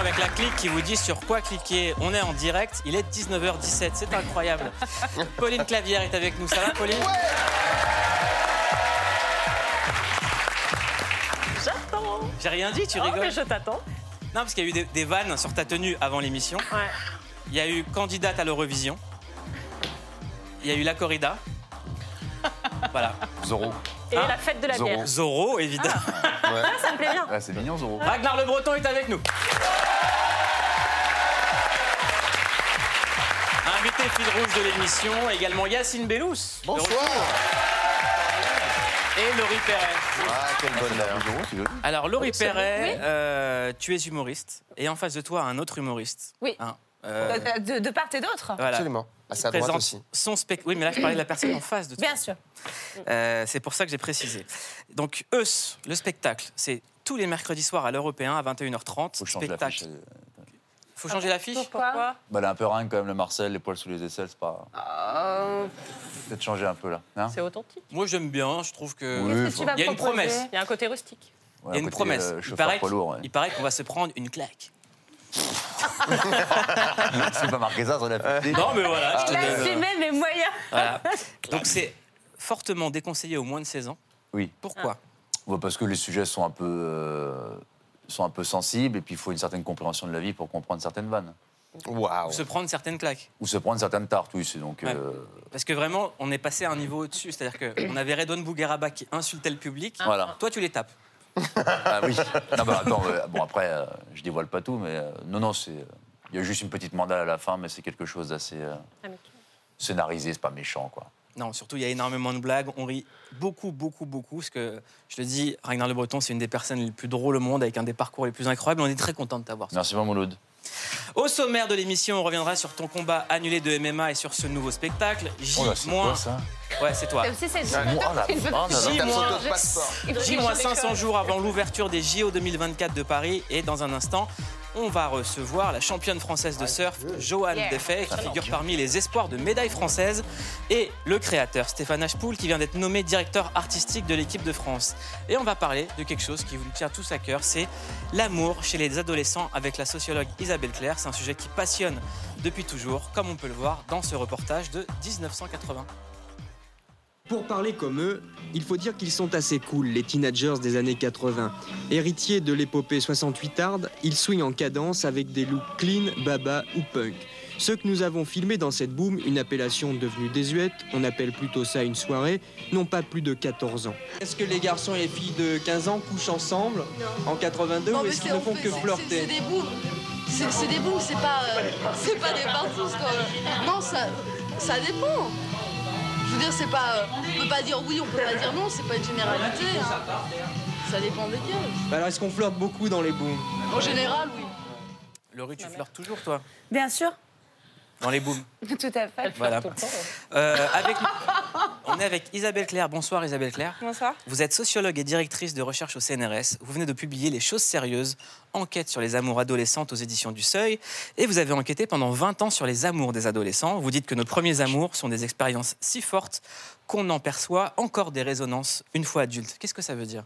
avec la clique qui vous dit sur quoi cliquer. On est en direct. Il est 19h17. C'est incroyable. Pauline Clavière est avec nous. Ça va, Pauline? J'ai rien dit. Tu Oh, rigoles mais je t'attends. Non, parce qu'il y a eu des, des vannes sur ta tenue avant l'émission. Ouais. Il y a eu candidate à l'Eurovision. Il y a eu la corrida. Voilà. Zorro. Et Hein la fête de la Zorro. bière. Zorro, évidemment. Ouais. Ah, ça me plaît bien. Ah, c'est mignon, Zorro. Ragnar Le Breton est avec nous. Invité fil rouge de l'émission, également Yacine Bellous. Bonsoir. Et Laurie Perret. Ah, quel bonheur. Alors, Laurie. Perret, euh, tu es humoriste. Et en face de toi, un autre humoriste. Oui. Hein, euh, De, de part et d'autre voilà. Absolument. Ah, c'est à droite aussi. son spectacle. Oui, mais là, je parlais de la personne en face de toi. Bien sûr. Euh, c'est pour ça que j'ai précisé. Donc, Eus, le spectacle, c'est tous les mercredis soirs à l'Européen à 21h30. Faut changer spectacle. Faut changer l'affiche Pourquoi Bah, elle est un peu ringue quand même, le Marcel, les poils sous les aisselles, c'est pas. Euh, Peut-être changer un peu là. Hein C'est authentique. Moi, j'aime bien. Je trouve que. Oui, Qu'est-ce que faut- tu vas Il y a une proposer promesse. Il y a un côté rustique. Il y a une côté, promesse. euh, il, paraît poids lourd, ouais. il paraît qu'on va se prendre une claque. C'est pas marqué ça sur l'affiche. Non, mais voilà. je te Il a donne, euh, assumé mes moyens. voilà. Donc, c'est fortement déconseillé aux moins de 16 ans. Oui. Pourquoi Ouais, parce que les sujets sont un peu. euh, sont un peu sensibles et puis il faut une certaine compréhension de la vie pour comprendre certaines vannes. Waouh. Ou se prendre certaines claques. Ou se prendre certaines tartes, oui, c'est donc. Ouais. euh, Parce que vraiment, on est passé à un niveau au-dessus. C'est-à-dire qu'on avait Redouane Bougueraba qui insultait le public. Voilà. Toi, tu les tapes. Ah oui. Non, bah, attends, euh, bon, après, euh, je dévoile pas tout, mais euh, non, non, c'est. euh, Il y a juste une petite mandale à la fin, mais c'est quelque chose d'assez euh, scénarisé, c'est pas méchant, quoi. Non, surtout, il y a énormément de blagues. On rit beaucoup, beaucoup, beaucoup. Parce que, je te dis, Ragnar Le Breton, c'est une des personnes les plus drôles au monde, avec un des parcours les plus incroyables. On est très content de t'avoir. Merci, Mouloud. Au sommaire de l'émission, on reviendra sur ton combat annulé de MMA et sur ce nouveau spectacle. J- Oh là, c'est quoi ça Ouais, c'est toi. C'est Ah, moi, là, il veut- ah, non, non. J- Ta moins- photo de passeport. il veut J- dire moins sur 500 l'école. jours avant l'ouverture des JO 2024 de Paris. Et dans un instant, on va recevoir la championne française de surf, Joanne Yeah. Defay, qui figure parmi les espoirs de médaille française, et le créateur Stéphane Ashpool, qui vient d'être nommé directeur artistique de l'équipe de France. Et on va parler de quelque chose qui vous tient tous à cœur, c'est l'amour chez les adolescents avec la sociologue Isabelle Claire. C'est un sujet qui passionne depuis toujours, comme on peut le voir dans ce reportage de 1980. Pour parler comme eux, il faut dire qu'ils sont assez cool, les teenagers des années 80. Héritiers de l'épopée 68 arde, ils swingent en cadence avec des looks clean, baba ou punk. Ceux que nous avons filmés dans cette boom, une appellation devenue désuète, on appelle plutôt ça une soirée, n'ont pas plus de 14 ans. Est-ce que les garçons et les filles de 15 ans couchent ensemble en 82 Non, ou est-ce qu'ils ne on font fait- que C'est flirter des booms. C'est des booms, c'est pas, euh, c'est pas des partout. Non, ça, ça dépend. Dire, c'est pas. euh, on peut pas dire oui, on peut pas dire non, c'est pas une généralité. hein. Ça dépend des gars. Alors est-ce qu'on flirte beaucoup dans les booms? En général, oui. Laurie, tu flirtes toujours, toi, Bien sûr, dans les booms tout à fait. Voilà. Euh, avec... On est avec Isabelle Claire. Bonsoir Isabelle Claire. Bonsoir. Vous êtes sociologue et directrice de recherche au CNRS. Vous venez de publier Les choses sérieuses, enquête sur les amours adolescentes aux éditions du Seuil. Et vous avez enquêté pendant 20 ans sur les amours des adolescents. Vous dites que nos premiers amours sont des expériences si fortes qu'on en perçoit encore des résonances une fois adulte. Qu'est-ce que ça veut dire?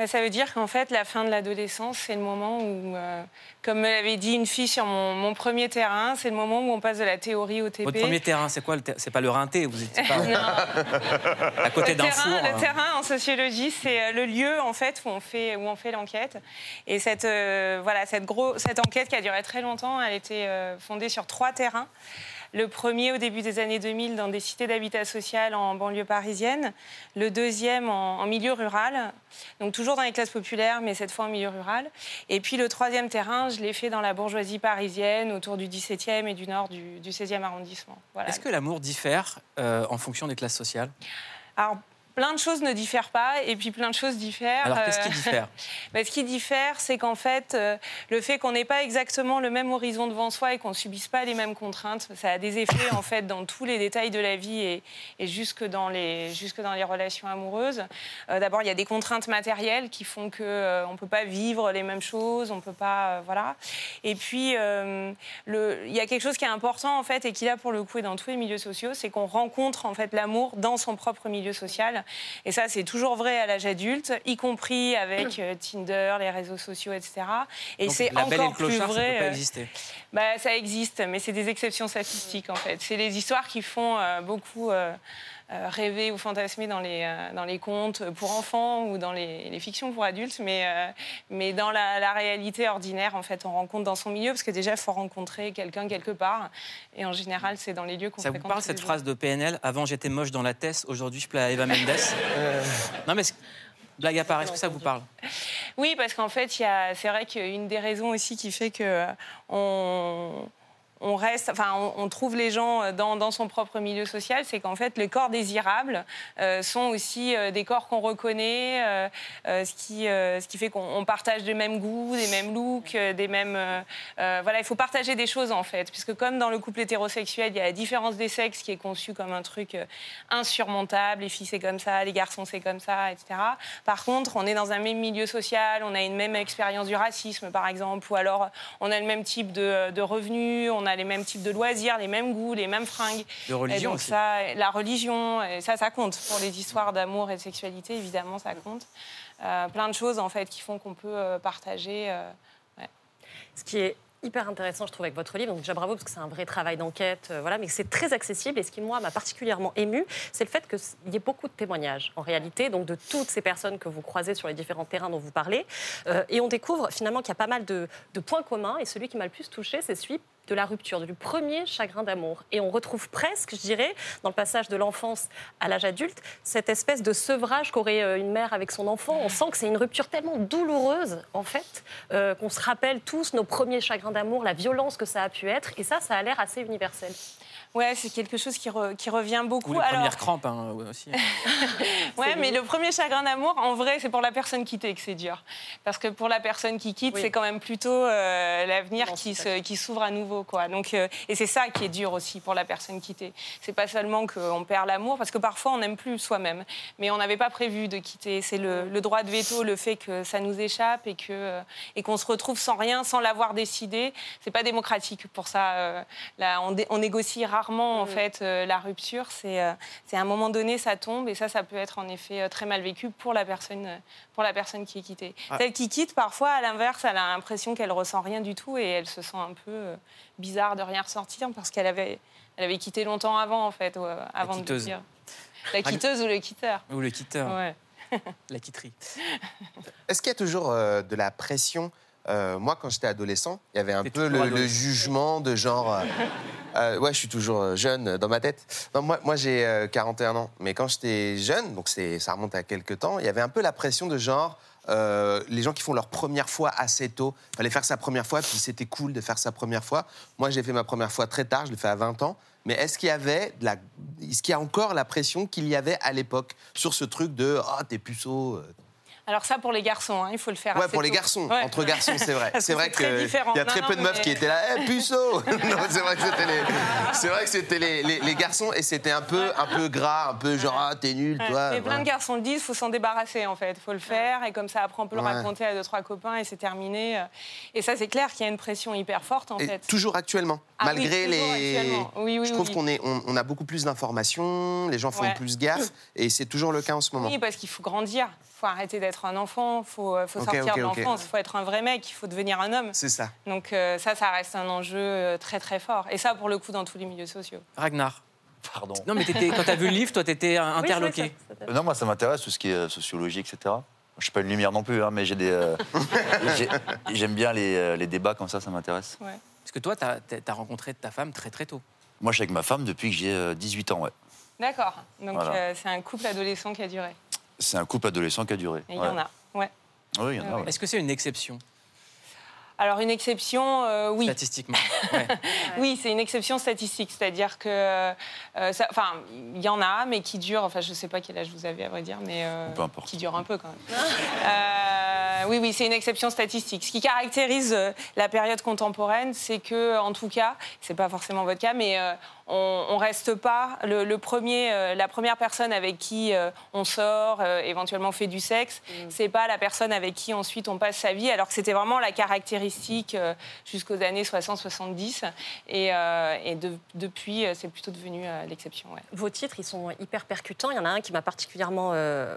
Bah, ça veut dire qu'en fait, la fin de l'adolescence, c'est le moment où, euh, comme me l'avait dit une fille sur mon, mon premier terrain, c'est le moment où on passe de la théorie au TP. Votre premier terrain, c'est quoi C'est pas le rinté, vous étiez pas Non. à côté d'un terrain, four. le hein. terrain en sociologie, c'est euh, le lieu en fait où on fait où on fait l'enquête. Et cette euh, voilà cette gros cette enquête qui a duré très longtemps, elle était euh, fondée sur trois terrains. Le premier au début des années 2000 dans des cités d'habitat social en banlieue parisienne. Le deuxième en, en milieu rural, donc toujours dans les classes populaires, mais cette fois en milieu rural. Et puis le troisième terrain, je l'ai fait dans la bourgeoisie parisienne, autour du 17e et du nord du, du 16e arrondissement. Voilà. Est-ce que l'amour diffère euh, en fonction des classes sociales? Alors, plein de choses ne diffèrent pas et puis plein de choses diffèrent. Alors, qu'est-ce qui Euh, diffère bah, Ce qui diffère, c'est qu'en fait, euh, le fait qu'on n'ait pas exactement le même horizon devant soi et qu'on ne subisse pas les mêmes contraintes, ça a des effets en fait dans tous les détails de la vie et, et jusque, dans les, jusque dans les relations amoureuses. Euh, D'abord, il y a des contraintes matérielles qui font qu'on on ne peut pas vivre les mêmes choses, on peut pas. euh, voilà. Et puis, le- il y a quelque chose qui est important en fait et qui là pour le coup est dans tous les milieux sociaux, c'est qu'on rencontre en fait l'amour dans son propre milieu social. Et ça, c'est toujours vrai à l'âge adulte, y compris avec euh, Tinder, les réseaux sociaux, etc. Et c'est la belle et encore le plus clochard, ça vrai. peut pas euh, exister. bah, ça existe, mais c'est des exceptions statistiques en fait. C'est les histoires qui font euh, beaucoup rêver ou fantasmer dans les, euh, dans les contes pour enfants ou dans les, les fictions pour adultes, mais, euh, mais dans la, la réalité ordinaire, en fait, on rencontre dans son milieu, parce que déjà, il faut rencontrer quelqu'un quelque part, et en général, c'est dans les lieux qu'on Ça vous parle cette jours. phrase de PNL Avant j'étais moche dans la tête, aujourd'hui je plais à Eva Mendes. Non mais blague à part, est-ce que ça vous parle? Oui, parce qu'en fait, c'est vrai qu'une des raisons aussi qui fait que euh, on reste, enfin, on, trouve les gens euh, dans, son propre milieu social, c'est qu'en fait, les corps désirables euh, sont aussi euh, des corps qu'on reconnaît, ce, qui, ce qui fait qu'on on partage les mêmes goûts, des mêmes looks, des mêmes. voilà, il faut partager des choses en fait, puisque comme dans le couple hétérosexuel, il y a la différence des sexes qui est conçue comme un truc insurmontable. Les filles c'est comme ça, les garçons c'est comme ça, etc. Par contre, on est dans un même milieu social, on a une même expérience du racisme par exemple, ou alors on a le même type de, de revenus, on a les mêmes types de loisirs, les mêmes goûts, les mêmes fringues. De religion Et donc aussi. ça, la religion, et ça, ça compte pour les histoires d'amour et de sexualité, évidemment, ça compte. Euh, plein de choses en fait qui font qu'on peut euh, partager. euh, Ce qui est hyper intéressant, je trouve, avec votre livre. Donc déjà bravo parce que c'est un vrai travail d'enquête, euh, voilà, mais c'est très accessible. Et ce qui moi m'a particulièrement ému, c'est le fait qu'il y ait beaucoup de témoignages en réalité, donc de toutes ces personnes que vous croisez sur les différents terrains dont vous parlez. Euh, et on découvre finalement qu'il y a pas mal de, de points communs. Et celui qui m'a le plus touché, c'est celui de la rupture, du premier chagrin d'amour. Et on retrouve presque, je dirais, dans le passage de l'enfance à l'âge adulte, cette espèce de sevrage qu'aurait euh, une mère avec son enfant. On sent que c'est une rupture tellement douloureuse, en fait, euh, qu'on se rappelle tous nos premiers chagrins d'amour, la violence que ça a pu être. Et ça, ça a l'air assez universel. Ouais, c'est quelque chose qui, re- qui revient beaucoup. Ou les Alors, premières crampes hein, aussi. Ouais, mais le premier chagrin d'amour, en vrai, c'est pour la personne quittée que c'est dur. Parce que pour la personne qui quitte, Oui. c'est quand même plutôt euh, l'avenir qui s'ouvre à nouveau. Quoi. Donc, euh, et c'est ça qui est dur aussi pour la personne quittée. C'est pas seulement qu'on perd l'amour, parce que parfois on n'aime plus soi-même. Mais on n'avait pas prévu de quitter. C'est le, le droit de veto, le fait que ça nous échappe et que euh, et qu'on se retrouve sans rien, sans l'avoir décidé. C'est pas démocratique pour ça. euh, là, on, dé- on négocie rarement en fait euh, la rupture. C'est euh, c'est à un moment donné, ça tombe et ça, ça peut être en effet très mal vécu pour la personne, pour la personne qui est quittée. Ah. Celle qui quitte, parfois, à l'inverse, elle a l'impression qu'elle ressent rien du tout et elle se sent un peu euh, bizarre de rien ressortir parce qu'elle avait, elle avait quitté longtemps avant, en fait, euh, avant de dire. La quitteuse ou le quitteur. Ou le quitteur, Ouais. la quitterie. Est-ce qu'il y a toujours euh, de la pression Euh, Moi, quand j'étais adolescent, il y avait un peu le, jugement de genre. euh, euh, ouais, je suis toujours jeune dans ma tête. Non, moi, moi j'ai euh, 41 ans. Mais quand j'étais jeune, donc ça remonte à quelques temps, il y avait un peu la pression de genre. euh, les gens qui font leur première fois assez tôt, fallait faire sa première fois, puis c'était cool de faire sa première fois. Moi, j'ai fait ma première fois très tard, je l'ai fait à 20 ans. Mais est-ce qu'il y avait de la, est-ce qu'il y a encore la pression qu'il y avait à l'époque sur ce truc de ah t'es puceau Alors ça, pour les garçons, hein, il faut le faire Ouais, assez pour les garçons, Ouais. entre garçons, c'est vrai. C'est vrai c'est très que différent. il y a très non, peu de meufs mais- qui étaient là, Eh, puceau c'est vrai que c'était les, c'est vrai que c'était les, les- les garçons et c'était un peu, un peu gras, un peu genre ah t'es nul, Ouais. toi. Voilà. plein de garçons le disent, il faut s'en débarrasser en fait. Il faut le faire et comme ça après on peut le raconter à deux trois copains et c'est terminé. Et ça c'est clair qu'il y a une pression hyper forte en Et fait. toujours actuellement, Ah oui, malgré toujours les. actuellement. Oui, oui, je trouve oui. qu'on est, on, on a beaucoup plus d'informations, les gens font plus gaffe et c'est toujours le cas en ce moment. Oui, parce qu'il faut grandir. Il faut arrêter d'être un enfant. Il faut, euh, faut sortir ok, de l'enfance. Il faut être un vrai mec. Il faut devenir un homme. C'est ça. Donc euh, ça, ça reste un enjeu euh, très très fort. Et ça, pour le coup, dans tous les milieux sociaux. Ragnar. Pardon. Non, mais t'étais- quand t'as vu le livre, toi, t'étais interloqué. c'est ça, ça- Non, moi, ça m'intéresse, tout ce qui est sociologie, etc. Je suis pas une lumière non plus, hein, mais j'ai des. euh, j'ai- J'aime bien les, les débats comme ça, ça m'intéresse. Parce que toi, t'as as rencontré ta femme très très tôt. Moi, je suis avec ma femme depuis que j'ai euh, 18 ans, ouais. D'accord. Donc Voilà. euh, c'est un couple adolescent qui a duré. C'est un couple adolescent qui a duré. Et il y en a. Ouais. Oui, il y en a, Ouais, ouais. Est-ce que c'est une exception Alors une exception, euh, oui. Statistiquement. Ouais. Oui, c'est une exception statistique, c'est-à-dire que, euh, enfin, il y en a, mais qui durent. Enfin, je sais pas quel âge vous avez à vrai dire, mais euh, Peu importe. qui durent un peu quand même. Euh, oui, oui, c'est une exception statistique. Ce qui caractérise euh, la période contemporaine, c'est que, en tout cas, c'est pas forcément votre cas, mais euh, on, on reste pas le, le premier, euh, la première personne avec qui euh, on sort, euh, éventuellement fait du sexe, c'est pas la personne avec qui ensuite on passe sa vie, alors que c'était vraiment la caractéristique euh, jusqu'aux années 60-70. Et, euh, et de- depuis, c'est plutôt devenu euh, l'exception. ouais. Vos titres, ils sont hyper percutants. Il y en a un qui m'a particulièrement euh,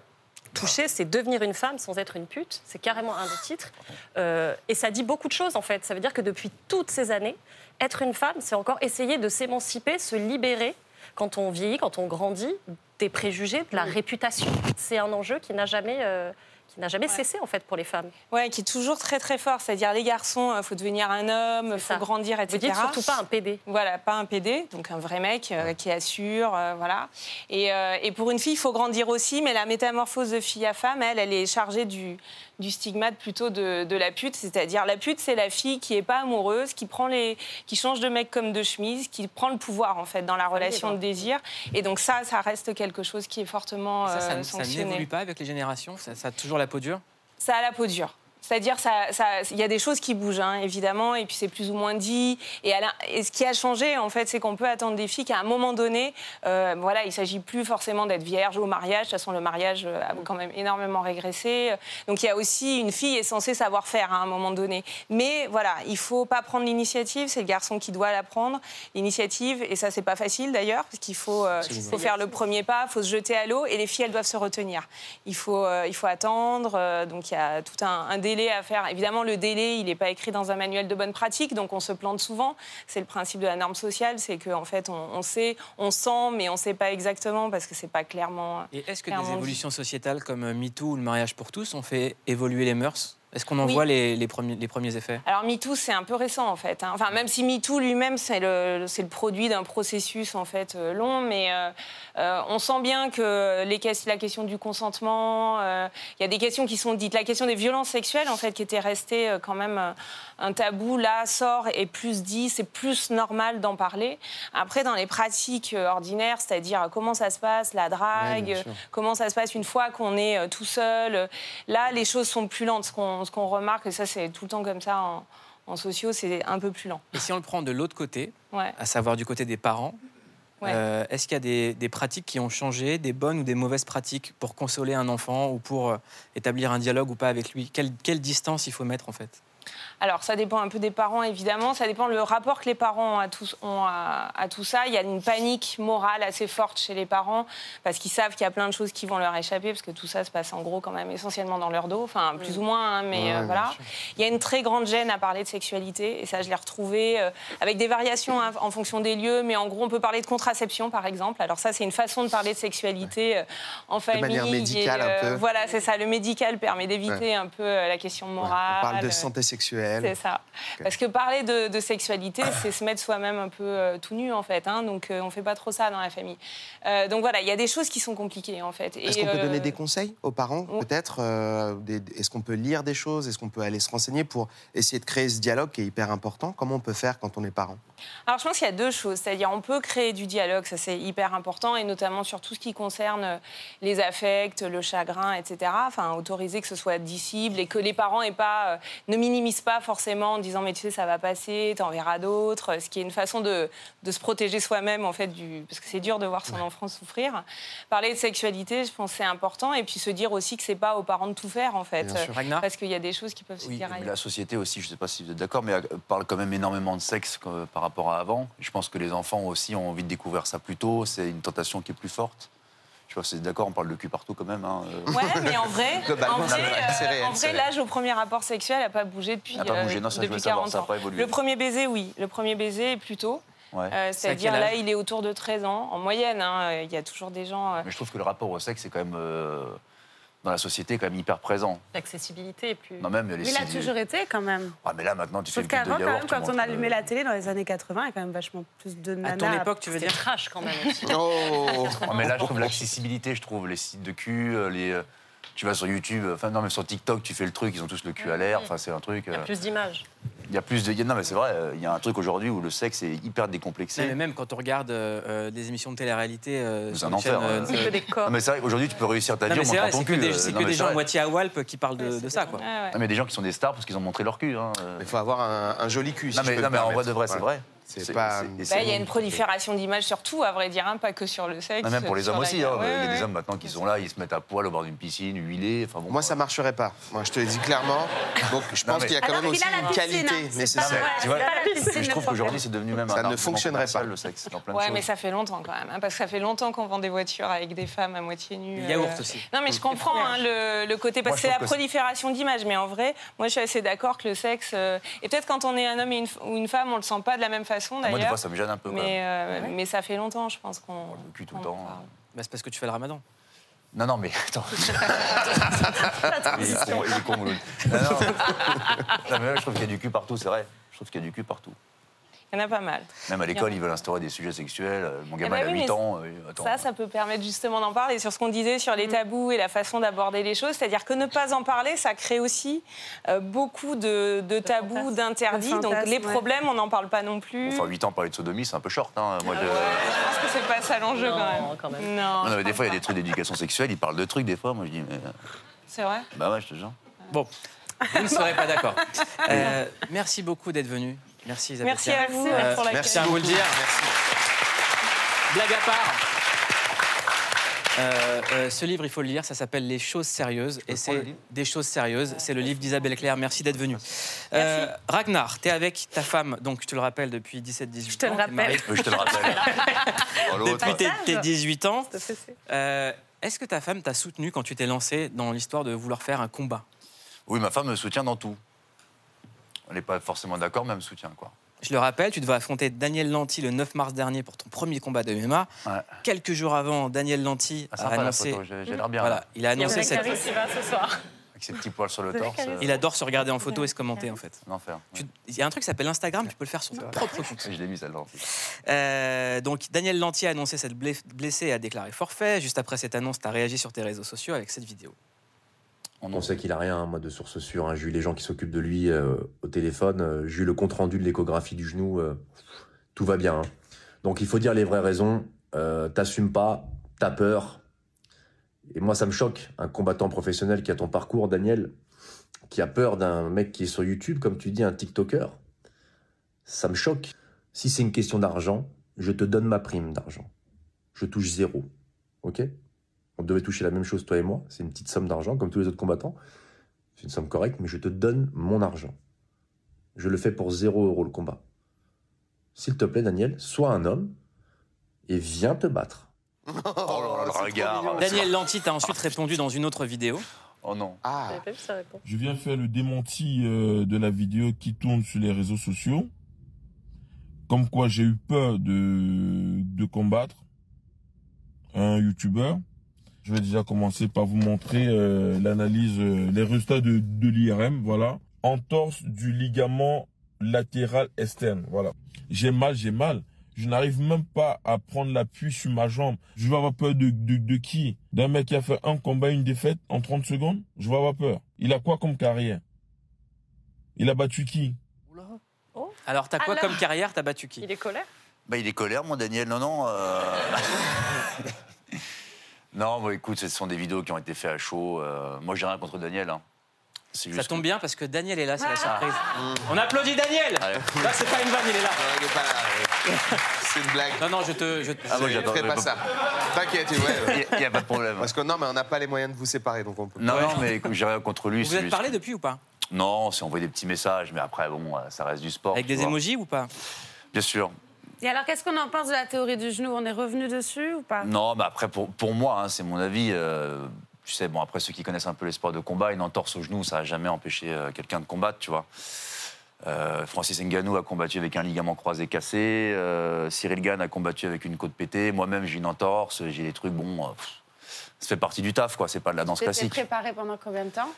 touchée, c'est Devenir une femme sans être une pute. C'est carrément un des titres. Euh, et ça dit beaucoup de choses, en fait. Ça veut dire que depuis toutes ces années, être une femme, c'est encore essayer de s'émanciper, se libérer quand on vieillit, quand on grandit, des préjugés, de la réputation. C'est un enjeu qui n'a jamais, euh, qui n'a jamais cessé, en fait, pour les femmes. Ouais, qui est toujours très très fort. C'est-à-dire les garçons, il faut devenir un homme, il faut ça. grandir, etc. Vous dites surtout pas un PD. Voilà, pas un PD, donc un vrai mec euh, qui assure, euh, voilà. Et, euh, et pour une fille, il faut grandir aussi, mais la métamorphose de fille à femme, elle, elle est chargée du, du stigmate plutôt de, de la pute, c'est-à-dire la pute, c'est la fille qui est pas amoureuse, qui prend les, qui change de mec comme de chemise, qui prend le pouvoir en fait dans la relation de désir. Et donc ça, ça reste quelque chose qui est fortement Ça, ça, euh, ça sanctionné. n'évolue pas avec les générations? Ça, ça a toujours la peau dure? Ça a la peau dure. C'est-à-dire, ça- ça- il y a des choses qui bougent, hein, évidemment, et puis c'est plus ou moins dit. Et, à la- et ce qui a changé, en fait, c'est qu'on peut attendre des filles qu'à un moment donné, euh, voilà, il ne s'agit plus forcément d'être vierge au mariage. De toute façon, le mariage euh, a quand même énormément régressé. Donc, il y a aussi une fille est censée savoir faire à un moment donné. Mais voilà, il faut pas prendre l'initiative. C'est le garçon qui doit la prendre, l'initiative. Et ça, c'est pas facile d'ailleurs, parce qu'il faut, euh, faut faire le premier pas, il faut se jeter à l'eau, et les filles, elles doivent se retenir. Il faut, euh, il faut attendre. donc, il y a tout un, un délai à faire. Évidemment, le délai, il n'est pas écrit dans un manuel de bonne pratique, donc on se plante souvent. C'est le principe de la norme sociale, c'est qu'en fait, on, on sait, on sent, mais on ne sait pas exactement parce que c'est pas clairement. Et est-ce que des évolutions sociétales comme euh, MeToo ou le mariage pour tous ont fait évoluer les mœurs? Est-ce qu'on en Oui. voit les, les premiers, les premiers effets? Alors MeToo, c'est un peu récent en fait. hein. Enfin, même si MeToo lui-même, c'est le, produit d'un processus en fait euh, long, mais euh, euh, on sent bien que les, la question du consentement, euh, il y a des questions qui sont dites. La question des violences sexuelles, en fait, qui était restée quand même un tabou, là sort et plus dit, c'est plus normal d'en parler. Après, dans les pratiques ordinaires, c'est-à-dire comment ça se passe, la drague, comment ça se passe une fois qu'on est tout seul. Là, les choses sont plus lentes. Ce qu'on ce qu'on remarque, et ça, c'est tout le temps comme ça en, en sociaux, c'est un peu plus lent. Et si on le prend de l'autre côté, Ouais. à savoir du côté des parents, Ouais. euh, est-ce qu'il y a des, des pratiques qui ont changé, des bonnes ou des mauvaises pratiques pour consoler un enfant ou pour euh, établir un dialogue ou pas avec lui? Quelle, quelle distance il faut mettre en fait? Alors, ça dépend un peu des parents, évidemment. Ça dépend le rapport que les parents ont à tout, ont à, à tout ça. Il y a une panique morale assez forte chez les parents parce qu'ils savent qu'il y a plein de choses qui vont leur échapper parce que tout ça se passe en gros quand même essentiellement dans leur dos. Enfin, plus ou moins, hein, mais Ouais, euh, voilà. Il y a une très grande gêne à parler de sexualité et ça, je l'ai retrouvé euh, avec des variations hein, en fonction des lieux. Mais en gros, on peut parler de contraception, par exemple. Alors ça, c'est une façon de parler de sexualité euh, en famille. manière et, médicale, un peu. Voilà, c'est ça. Le médical permet d'éviter un peu la question Ouais, morale. on parle de santé sexuelle. c'est ça. Parce que parler de, de sexualité, c'est se mettre soi-même un peu euh, tout nu, en fait. hein. donc, euh, on fait pas trop ça dans la famille. Euh, donc, voilà, il y a des choses qui sont compliquées, en fait. Est-ce qu'on peut donner des conseils aux parents, peut-être Est-ce qu'on peut lire des choses Est-ce qu'on peut aller se renseigner pour essayer de créer ce dialogue qui est hyper important? Comment on peut faire quand on est parent? Alors, je pense qu'il y a deux choses. C'est-à-dire, on peut créer du dialogue, ça c'est hyper important, et notamment sur tout ce qui concerne euh, les affects, le chagrin, etc. Enfin, autoriser que ce soit dissible et que les parents aient pas, euh, ne minimisent pas forcément en disant, mais tu sais, ça va passer, t'en verras d'autres. Ce qui est une façon de, de se protéger soi-même, en fait, du... parce que c'est dur de voir son enfant souffrir. Parler de sexualité, je pense que c'est important, et puis se dire aussi que c'est pas aux parents de tout faire, en fait. Parce qu'il y a des choses qui peuvent se dire la société aussi, je ne sais pas si vous êtes d'accord, mais euh, parle quand même énormément de sexe euh, par rapport à avant. Je pense que les enfants aussi ont envie de découvrir ça plus tôt. C'est une tentation qui est plus forte. Je si vous êtes d'accord, on parle de cul partout quand même. hein, euh. Ouais, mais en vrai, Globalement, en vrai, c'est vrai, c'est euh, c'est l'âge au premier rapport sexuel n'a pas bougé depuis, N'a pas euh, bougé, non, ça, depuis veux savoir, 40 ça a ans. pas évolué. Le premier baiser, oui. Le premier baiser est plus tôt. Ouais. Euh, C'est C'est-à-dire là, il est autour de 13 ans, en moyenne. hein. Il y a toujours des gens. Mais je trouve que le rapport au sexe est quand même euh, dans la société quand même hyper présent. L'accessibilité est plus. Non même les Mais il a toujours été quand même. Ah mais là maintenant tu fais Sauf de qu'avant, quand yaourt. même, quand on allumait euh, la télé dans les années 80, il y a quand même vachement plus de À nanas. ton époque, tu veux dire trash quand même. Oh Ah, mais là, je trouve l'accessibilité, je trouve les sites de cul, euh, les, euh, Tu vas sur YouTube, enfin non, mais sur TikTok, tu fais le truc, ils ont tous le cul à l'air. Enfin, c'est un truc. Il y a euh, plus d'images. Il y a plus de. Non, mais c'est vrai, euh, il y a un truc aujourd'hui où le sexe est hyper Non, décomplexé. mais même quand on regarde euh, euh, des émissions de télé-réalité euh, C'est un enfer, chaînes, euh, ouais. C'est que des corps. Non, mais c'est vrai qu'aujourd'hui, tu peux réussir ta vie en ton cul. des, euh, c'est non, que mais des gens à moitié à Walp qui parlent de, ça, quoi. Ouais. Non, mais des gens qui sont des stars parce qu'ils ont montré leur cul. hein, euh. Il faut avoir un, un joli cul. si Non, je mais, peux non, me mais en vrai de vrai, c'est Voilà. vrai. C'est pas- Bah, Bah, il y a une prolifération d'images sur tout, à vrai dire, hein, pas que sur le sexe. Non, même pour les hommes aussi. hein, Ouais, Il y a ouais. des hommes maintenant qui sont là, ils se mettent à poil au bord d'une piscine, huilés. Enfin, bon, Moi, ça marcherait pas. Moi, je te le dis clairement. Donc, je pense qu'il y a quand même aussi une qualité hein, nécessaire. je trouve qu'aujourd'hui, c'est devenu même Ça ne fonctionnerait pas. le sexe, Ouais, mais ça fait longtemps quand même, parce que ça fait longtemps qu'on vend des voitures avec des femmes à moitié nues. Les yaourts euh. aussi. Non, mais je comprends le, côté, parce que c'est la prolifération d'images, mais en vrai, moi je suis assez d'accord que le sexe. euh, et peut-être quand on est un homme ou une femme, on le sent pas de la même façon Ah, Moi, des fois, ça me gêne un peu. quand même. mais, euh, mais ça fait longtemps, je pense qu'on. Le cul tout le temps. Bah, c'est parce que tu fais le ramadan. Non, non, mais attends. il est con, il est con. Non, non. Non, mais là, je trouve qu'il y a du cul partout, c'est vrai. Je trouve qu'il y a du cul partout. Il y en a pas mal. Même à l'école, ils veulent instaurer des sujets sexuels. Euh, Mon gamin, bah il a oui, 8 mais ans. euh, attends. Ça, ça peut permettre justement d'en parler sur ce qu'on disait sur les tabous et la façon d'aborder les choses. C'est-à-dire que ne pas en parler, ça crée aussi euh, beaucoup de, de tabous, d'interdits. Donc les ouais. problèmes, on n'en parle pas non plus. Enfin, 8 ans, parler de sodomie, c'est un peu short. Hein. Moi, je... Ouais, je pense que c'est pas ça l'enjeu quand même. quand même. Non, mais des fois, il y a des trucs d'éducation sexuelle, ils parlent de trucs, des fois. Moi, je dis, mais. C'est vrai? Bah ouais, je te jure. Bon, vous ne serez pas d'accord. Euh, merci beaucoup d'être venu. Merci Isabelle. Merci à vous Euh, pour la merci à vous le dire. Blague à part. Euh, euh, ce livre, il faut le lire, ça s'appelle Les choses sérieuses. Et c'est des choses sérieuses. C'est le livre d'Isabelle Claire. Merci d'être venu. Euh, Ragnar, tu es avec ta femme, donc je te le rappelle, depuis 17-18 ans. Je te le rappelle. Euh, Je te le rappelle. Depuis tes, tes 18 ans. Euh, Est-ce que ta femme t'a soutenu quand tu t'es lancé dans l'histoire de vouloir faire un combat? Oui, ma femme me soutient dans tout. Elle n'est pas forcément d'accord, mais elle me soutient, quoi. Je le rappelle, tu devais affronter Daniel Lanty le 9 mars dernier pour ton premier combat de MMA. Ouais. Quelques jours avant, Daniel Lanty Ah, a annoncé. j'ai l'air bien. Voilà, là. il a Il y a annoncé cette. Qui va ce soir. Avec ses petits poils sur le torse. euh, Il adore se regarder en photo et se commenter en fait. un enfer. Tu- Il y a un truc qui s'appelle Instagram, tu peux le faire sur ton propre compte. Je l'ai mis celle-là. Euh, donc Daniel Lanty a annoncé cette blessée et a déclaré forfait. Juste après cette annonce, tu as réagi sur tes réseaux sociaux avec cette vidéo. On sait qu'il a rien, moi, de source sûre. hein. J'ai eu les gens qui s'occupent de lui euh, au téléphone. J'ai eu le compte rendu de l'échographie du genou. euh, tout va bien. hein. Donc il faut dire les vraies raisons. Euh, T'assumes pas, t'as peur. Et moi, ça me choque. Un combattant professionnel qui a ton parcours, Daniel, qui a peur d'un mec qui est sur YouTube, comme tu dis, un TikToker. Ça me choque. Si c'est une question d'argent, je te donne ma prime d'argent. Je touche zéro. OK? On devait toucher la même chose, toi et moi. C'est une petite somme d'argent, comme tous les autres combattants. C'est une somme correcte, mais je te donne mon argent. Je le fais pour zéro euro le combat. S'il te plaît, Daniel, sois un homme et viens te battre. Oh là là, le c'est trop regard. mignon. Daniel Lanty t'a ensuite répondu dans une autre vidéo. Oh non. Ah. Je viens faire le démenti euh, de la vidéo qui tourne sur les réseaux sociaux. Comme quoi j'ai eu peur de, de combattre un youtubeur. Je vais déjà commencer par vous montrer euh, l'analyse, euh, les résultats de, de l'IRM. Voilà. Entorse du ligament latéral externe. Voilà. J'ai mal, j'ai mal. Je n'arrive même pas à prendre l'appui sur ma jambe. Je vais avoir peur de, de, de qui? D'un mec qui a fait un combat, une défaite en 30 secondes? Je vais avoir peur. Il a quoi comme carrière? Il a battu qui? Alors, t'as quoi Alors comme carrière? T'as battu qui? Il est colère Bah, il est colère, mon Daniel. Non, non. euh, non, bon, écoute, ce sont des vidéos qui ont été faites à chaud. euh, Moi, j'ai rien contre Daniel. hein. Ça tombe que- bien parce que Daniel est là, c'est la Ah. surprise. On applaudit Daniel Allez. Là, c'est pas une vanne, il est là. non, il est pas là. ouais. C'est une blague. Non, non, je te. je te- Ah, moi, je ferai pas ça. T'inquiète, ouais. Il n'y a, pas de problème. Parce que non, mais on n'a pas les moyens de vous séparer, donc on peut. Non, non, mais écoute, j'ai rien contre lui. Vous c'est êtes juste parlé depuis ou pas? Non, on s'est envoyé des petits messages, mais après, bon, euh, ça reste du sport. Avec des vois. emojis ou pas? Bien sûr. Et alors, qu'est-ce qu'on en pense de la théorie du genou? On est revenu dessus ou pas? Non, mais après, pour, pour moi, hein, c'est mon avis. euh, tu sais, bon, après, ceux qui connaissent un peu les sports de combat, une entorse au genou, ça n'a jamais empêché euh, quelqu'un de combattre, tu vois. Euh, Francis Ngannou a combattu avec un ligament croisé cassé. euh, Cyril Gann a combattu avec une côte pétée. Moi-même, j'ai une entorse. J'ai des trucs, bon, euh, pff, ça fait partie du taf, quoi. C'est pas de la danse Tu étais classique. préparé pendant combien de temps?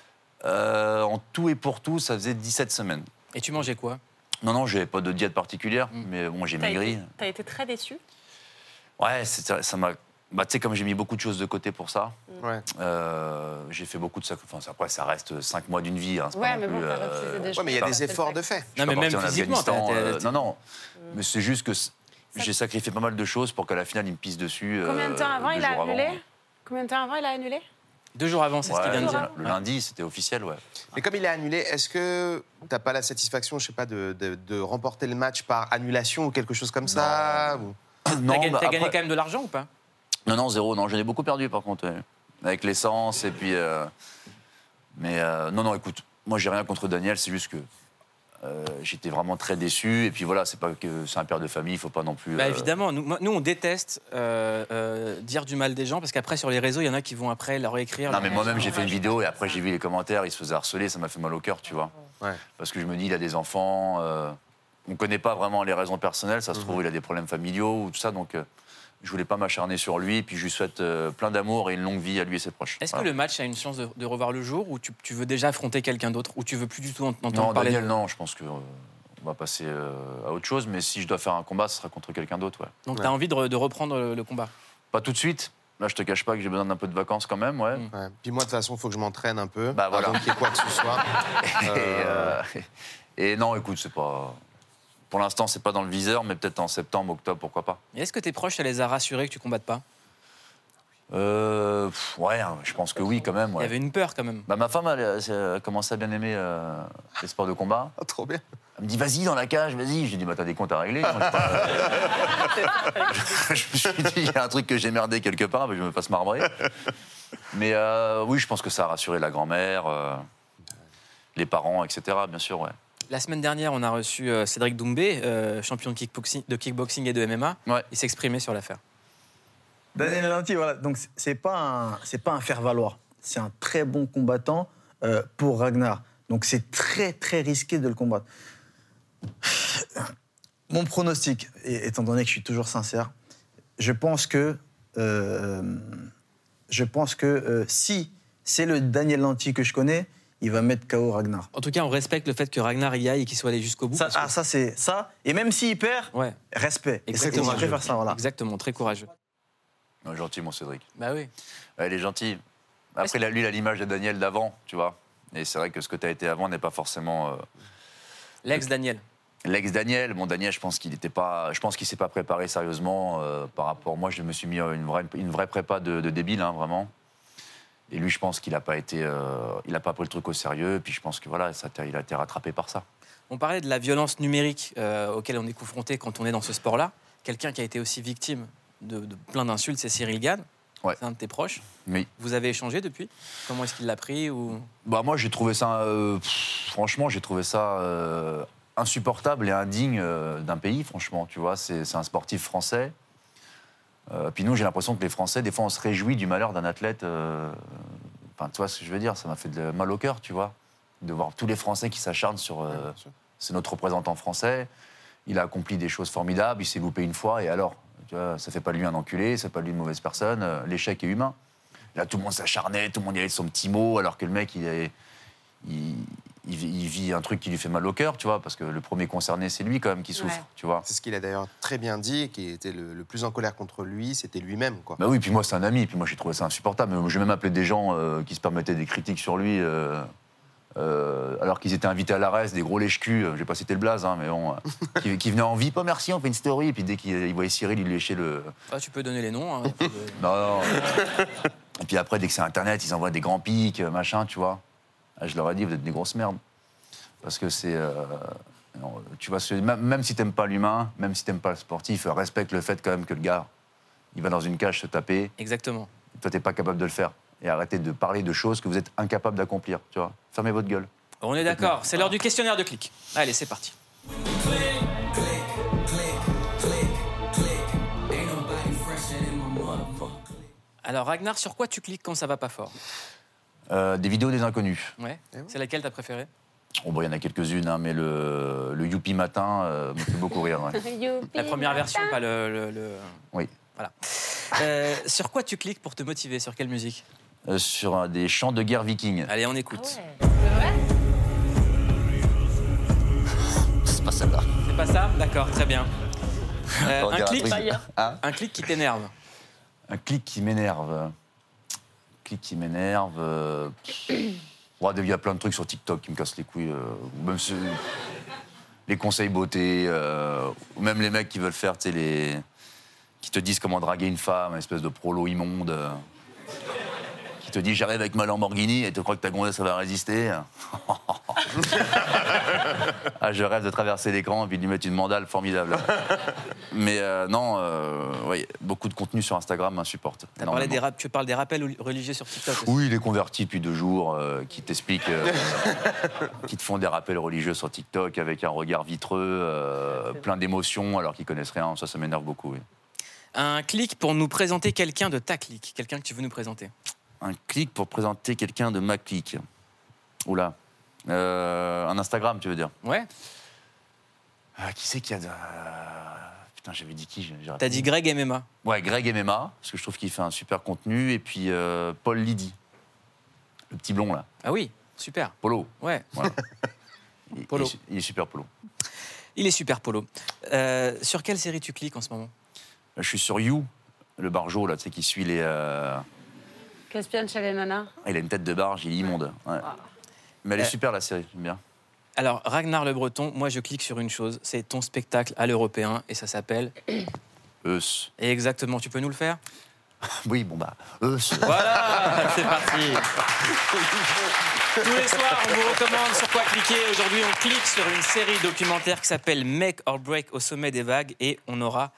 Euh, en tout et pour tout, ça faisait 17 semaines. Et tu mangeais quoi? Non, non, j'avais pas de diète particulière, Mm. mais bon, j'ai maigri. été, t'as été très déçu? Ouais, c'est- ça ça m'a Bah, tu sais, comme j'ai mis beaucoup de choses de côté pour ça, Ouais. euh, j'ai fait beaucoup de sacrifices. Enfin, après, ça reste 5 mois d'une vie. hein, pas Ouais, mais bon, plus, euh, des Ouais, mais il y a des efforts de fait. je Non, mais pas même physiquement, non, non. Mais c'est juste que j'ai sacrifié pas mal de choses pour qu'à la finale, il me pisse dessus. Combien de temps euh, avant il a annulé? Combien de temps avant il a annulé? Deux jours avant, c'est ce qu'il vient de dire. le lundi, c'était officiel, ouais. Mais comme il est annulé, est-ce que t'as pas la satisfaction, je sais pas, de, de- de remporter le match par annulation ou quelque chose comme ça ou- Non, T'as gagné, bah, gagné après- quand même de l'argent ou pas? Non, non, zéro. Non, j'en ai beaucoup perdu par contre. Avec l'essence et puis. euh, Mais euh, non, non, écoute, moi j'ai rien contre Daniel, c'est juste que euh, j'étais vraiment très déçu. Et puis voilà, c'est pas que c'est un père de famille, il faut pas non plus. Bah euh, évidemment, nous, nous, on déteste euh, euh, dire du mal des gens parce qu'après sur les réseaux, il y en a qui vont après leur écrire. Non, leur- mais moi-même j'ai fait une vidéo et après j'ai vu les commentaires, il se faisait harceler, ça m'a fait mal au cœur, tu vois. Ouais. Parce que je me dis, il a des enfants, euh, on connaît pas vraiment les raisons personnelles, ça se Mhm. trouve, il a des problèmes familiaux ou tout ça, donc euh, je voulais pas m'acharner sur lui. Puis je lui souhaite euh, plein d'amour et une longue vie à lui et ses proches. Est-ce Voilà. que le match a une chance de, de revoir le jour ou tu, tu veux déjà affronter quelqu'un d'autre ou tu veux plus du tout en- entendre Non, parler Daniel, de- non, je pense que euh, on va passer euh, à autre chose. Mais si je dois faire un combat, ce sera contre quelqu'un d'autre, ouais. Donc tu as envie de, re- de reprendre le, le combat Pas tout de suite. Là, je te cache pas que j'ai besoin d'un peu de vacances quand même, ouais. Mm. Ouais. Puis moi, de toute façon, il faut que je m'entraîne un peu. Bah, voilà. Avant qu'il y ait quoi que ce soit. Et, Euh, euh, et non, écoute, c'est pas. Pour l'instant, c'est pas dans le viseur, mais peut-être en septembre, octobre, pourquoi pas. Et Est-ce que tes proches, ça les a rassurés que tu combattes pas? Euh, pff, ouais, hein, je pense que oui, quand même. Il y avait une peur quand même. Bah, ma femme, elle, a commencé à bien aimer euh, les sports de combat. ah, trop bien. Elle me dit, vas-y dans la cage, vas-y. J'ai dit, bah, t'as des comptes à régler. Moi, je, pas- je me suis dit, il y a un truc que j'ai merdé quelque part, mais je me fasse marbrer. Mais euh, oui, je pense que ça a rassuré la grand-mère, euh, les parents, etc., bien sûr, ouais. La semaine dernière, on a reçu euh, Cédric Doumbé, euh, champion de kickboxing, de kickboxing et de MMA. Ouais. Il s'exprimait sur l'affaire. Daniel Lanty, voilà. Donc c'est- pas un, c'est pas un faire valoir. C'est un très bon combattant euh, pour Ragnar. Donc c'est très très risqué de le combattre. Mon pronostic, et- étant donné que je suis toujours sincère, je pense que euh, je pense que euh, si c'est le Daniel Lanty que je connais, il va mettre KO Ragnar. En tout cas, on respecte le fait que Ragnar y aille et qu'il soit allé jusqu'au bout. Ça, que- ah, ça c'est ça. Et même s'il perd, Ouais, respect. Et Exactement. ça, voilà. exactement, très courageux. Non, gentil, mon Cédric. Bah oui. Ouais, il est gentil. Après, là, lui, il a l'image de Daniel d'avant, tu vois. Et c'est vrai que ce que tu as été avant n'est pas forcément. euh, L'ex-Daniel. L'ex-Daniel, bon, Daniel, je pense qu'il était pas. Je pense qu'il s'est pas préparé sérieusement euh, par rapport. Moi, je me suis mis une vraie, une vraie prépa de, de débile, hein, vraiment. Et lui, je pense qu'il n'a pas été. euh, il pas pris le truc au sérieux. Puis je pense que voilà, ça, a- il a été rattrapé par ça. On parlait de la violence numérique euh, auquel on est confronté quand on est dans ce sport-là. Quelqu'un qui a été aussi victime de, de plein d'insultes, c'est Cyril Gann. Ouais. C'est un de tes proches. Oui. Vous avez échangé depuis? Comment est-ce qu'il l'a pris ou... Bah moi j'ai trouvé ça, euh, pff, franchement j'ai trouvé ça insupportable et indigne d'un pays, franchement, tu vois, c'est un sportif français. Euh, puis nous j'ai l'impression que les Français, des fois on se réjouit du malheur d'un athlète. euh, Enfin tu vois ce que je veux dire, ça m'a fait de mal au cœur, tu vois, de voir tous les Français qui s'acharnent sur... euh, c'est notre représentant français, il a accompli des choses formidables, il s'est loupé une fois et alors tu vois, ça fait pas de lui un enculé, ça fait pas de lui une mauvaise personne, euh, l'échec est humain. Là, tout le monde s'acharnait, tout le monde y allait de son petit mot, alors que le mec, il, est- il, il vit- il vit un truc qui lui fait mal au cœur, tu vois, parce que le premier concerné, c'est lui quand même qui souffre, Ouais. tu vois. C'est ce qu'il a d'ailleurs très bien dit, qui était le, le plus en colère contre lui, c'était lui-même. quoi. Bah oui, puis moi, c'est un ami, puis moi, j'ai trouvé ça insupportable. J'ai même appelé des gens euh, qui se permettaient des critiques sur lui, euh, euh, alors qu'ils étaient invités à l'arrêt, des gros lèche-cul, euh, je vais pas citer le blaze, hein, mais bon, qui, qui venaient en vie, pas merci, on fait une story, et puis dès qu'ils voyaient Cyril, il lui léchait le, Ah, tu peux donner les noms. hein, de- Non, non. Et puis après, dès que c'est Internet, ils envoient des grands pics, machin, tu vois. Ah, je leur ai dit, vous êtes des grosses merdes. Parce que c'est. euh, tu vois, même, si t'aimes pas l'humain, même si t'aimes pas le sportif, respecte le fait quand même que le gars, il va dans une cage se taper. Exactement. Toi, t'es pas capable de le faire. Et arrêtez de parler de choses que vous êtes incapable d'accomplir, tu vois. Fermez votre gueule. On est d'accord. C'est l'heure du questionnaire de clic. Allez, c'est parti. Alors, Ragnar, sur quoi tu cliques quand ça va pas fort? Euh, des vidéos des inconnus. Ouais. Eh. C'est laquelle t'as préférée Oh, bon, il y en a quelques-unes, hein, mais le, le Youpi Matin euh, me fait beaucoup rire. ouais. La première version, pas le. le- le- Oui. Voilà. Euh, sur quoi tu cliques pour te motiver? Sur quelle musique? Euh, sur euh, des chants de guerre vikings. Allez, on écoute. C'est pas celle-là. C'est pas ça? D'accord, très bien. Euh, un, clic, Hein un clic qui t'énerve. Un clic qui m'énerve. Un clic qui m'énerve. euh, il y a plein de trucs sur TikTok qui me cassent les couilles. euh, même les conseils beauté, euh, ou même les mecs qui veulent faire, tu les. qui te disent comment draguer une femme, espèce de prolo immonde. Te dit j'arrive avec ma Lamborghini et tu crois que ta gonzesse ça va résister Ah, je rêve de traverser l'écran et puis de lui mettre une mandale formidable. Mais euh, non, euh, oui, beaucoup de contenu sur Instagram m'insupporte. Des rap- tu parles des rappels religieux sur TikTok aussi? Oui, les convertis depuis deux jours euh, qui t'expliquent, euh, qui te font des rappels religieux sur TikTok avec un regard vitreux, euh, plein d'émotions alors qu'ils connaissent rien. Ça, ça m'énerve beaucoup. oui. Un clic pour nous présenter quelqu'un de ta clique, quelqu'un que tu veux nous présenter. Un clic pour présenter quelqu'un de ma clique. Oula. Euh, un Instagram, tu veux dire Ouais. Ah, Qui c'est qui a. de- Putain, j'avais dit qui T'as dit Greg MMA. Ouais, Greg MMA, parce que je trouve qu'il fait un super contenu. Et puis euh, Paul Lydie, le petit blond là. Ah oui, super. Polo. Ouais. Voilà. Il- Polo. Il, est su- il est super Polo. Il est super polo. Euh, sur quelle série tu cliques en ce moment? Je suis sur You, le barjo là, tu sais, qui suit les. Nanas Il a une tête de barge, il est immonde. ouais. Mais elle est Euh, super la série, j'aime bien. Alors, Ragnar Le Breton, moi je clique sur une chose, c'est ton spectacle à l'européen et ça s'appelle. Eus. Et exactement, tu peux nous le faire? Oui, bon bah. Eus. Voilà, c'est parti. Tous les soirs, on vous recommande sur quoi cliquer. Aujourd'hui, on clique sur une série documentaire qui s'appelle Make or Break au sommet des vagues et on aura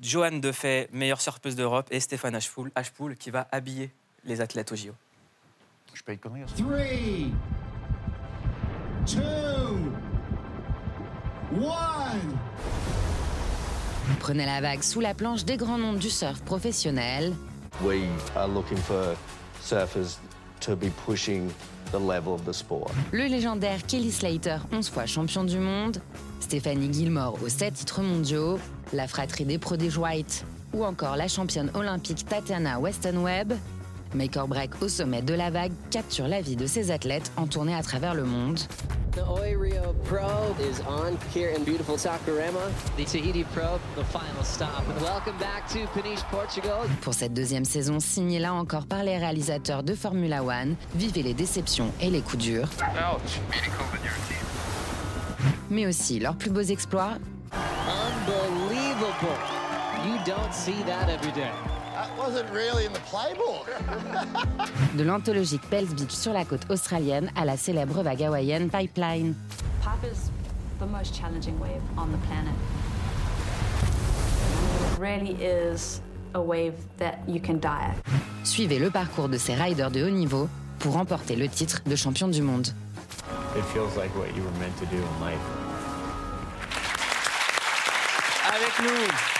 Joanne Defay, meilleure surfeuse d'Europe, et Stéphane Ashpool, Ashpool qui va habiller les athlètes au JO. Je paye connerie. hein. Three, two, one. Prenez la vague sous la planche des grands noms du surf professionnel. We are looking for surfers to be pushing the level of the sport. Le légendaire Kelly Slater, 11 fois champion du monde. Stéphanie Gilmore aux 7 titres mondiaux. La fratrie des Prodigy White. Ou encore la championne olympique Tatiana Weston Webb. Make or Break au sommet de la vague capture la vie de ces athlètes en tournée à travers le monde. The Oi Rio Pro is on here in beautiful Saquarema. The Tahiti Pro, the final stop. Welcome back to Peniche, Portugal. Pour cette deuxième saison, signée là encore par les réalisateurs de Formula One, vivez les déceptions et les coups durs, mais aussi leurs plus beaux exploits Unbelievable. You don't see that every day. That wasn't really in the playbook. De l'anthologique Pels Beach sur la côte australienne à la célèbre vague hawaïenne Pipeline. Pipe is the most challenging wave on the planet. It really is a wave that you can die at. Suivez le parcours de ces riders de haut niveau pour remporter le titre de champion du monde. It feels like what you were meant to do in life. Avec nous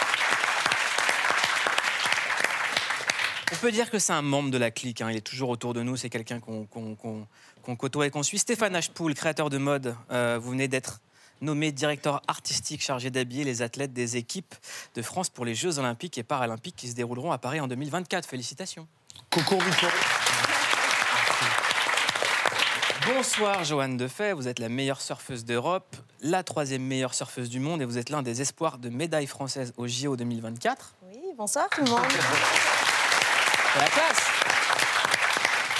On peut dire que c'est un membre de la clique, hein. il est toujours autour de nous, c'est quelqu'un qu'on côtoie et qu'on suit. Stéphane Ashpool, créateur de mode, euh, vous venez d'être nommé directeur artistique chargé d'habiller les athlètes des équipes de France pour les Jeux Olympiques et Paralympiques qui se dérouleront à Paris en 2024. Félicitations. Concours Victoire. Bonsoir Joanne Defay, vous êtes la meilleure surfeuse d'Europe, la troisième meilleure surfeuse du monde et vous êtes l'un des espoirs de médaille française au JO 2024. Oui, bonsoir tout le monde. La classe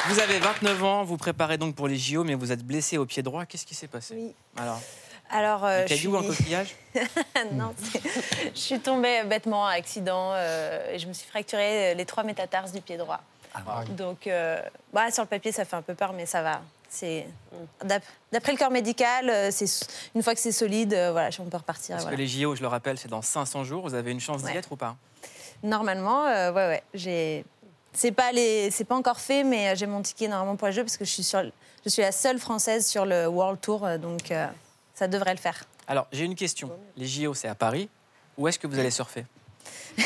Vous avez 29 ans, vous préparez donc pour les JO, mais vous êtes blessé au pied droit. Qu'est-ce qui s'est passé Oui. Alors, Alors, euh, je un suis- coquillage non, je suis tombée bêtement à accident euh, et je me suis fracturé les trois métatarses du pied droit. Donc, euh, bah, sur le papier, ça fait un peu peur, mais ça va. C'est d'ap- d'après le corps médical, euh, c'est une fois que c'est solide, euh, voilà, on peut repartir. Parce voilà. que les JO, je le rappelle, c'est dans 500 jours. Vous avez une chance d'y Ouais. être ou pas? Normalement, euh, ouais, ouais, j'ai. C'est pas les, c'est pas encore fait, mais euh, j'ai mon ticket normalement pour les Jeux parce que je suis sur, je suis la seule française sur le World Tour, euh, donc euh, ça devrait le faire. Alors, j'ai une question. Les JO, c'est à Paris. Où est-ce que vous allez surfer?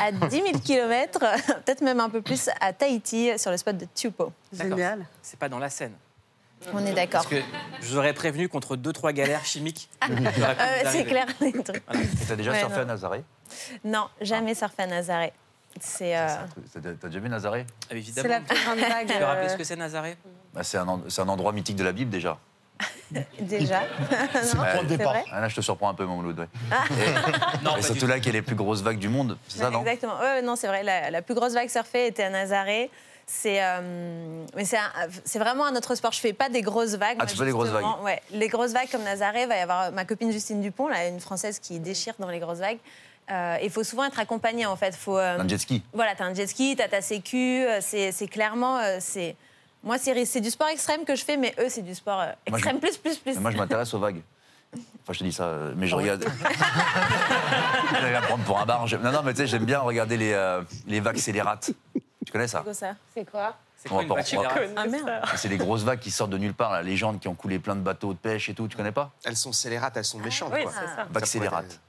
À 10 000 km, peut-être même un peu plus, à Tahiti, sur le spot de Tupo. D'accord. C'est pas dans la Seine. On est d'accord. Parce que je vous aurais prévenu contre deux, trois galères chimiques. Euh, c'est clair. les trucs. Et T'as déjà Ouais, surfé non. à Nazaré? Non, jamais surfé à Nazaré. C'est. euh, T'as déjà vu Nazaré? Évidemment. C'est la plus grande vague, Tu peux rappeler euh, ce que c'est Nazaré? Bah, C'est un, en- c'est un endroit mythique de la Bible déjà. Déjà. C'est Non, le point de c'est départ. vrai Ah, là, je te surprends un peu, mon Mouloud. Ouais. Ah. Et, surtout là, qu'il y a les plus grosses vagues du monde, c'est ça, non? Exactement. Ouais, non, c'est vrai. La, la plus grosse vague surfée était à Nazaré. C'est euh, mais c'est un- c'est vraiment un autre sport. Je fais pas des grosses vagues. Ah, moi, tu fais des grosses vagues. Ouais, les grosses vagues comme Nazaré, va y avoir ma copine Justine Dupont, là, une française qui déchire dans les grosses vagues. Euh, Il faut souvent être accompagné en fait. Faut, euh, Un jet ski. Voilà, t'as un jet ski, t'as ta sécu. euh, C'est clairement, euh, c'est moi c'est du sport extrême que je fais, mais eux c'est du sport euh, Moi, je- extrême plus plus plus. Moi, je m'intéresse aux vagues. Enfin, je te dis ça, euh, mais je regarde. je vais la prendre pour un bar. Je- Non, non, mais tu sais, j'aime bien regarder les, euh, les vagues scélérates. Tu connais ça? C'est quoi ça? C'est quoi? Va- Ah. C'est les grosses vagues qui sortent de nulle part, là, les gens qui ont coulé plein de bateaux de pêche et tout. Tu connais pas? Elles sont scélérates, elles sont méchantes. oui, quoi. c'est ça. Vagues scélérates.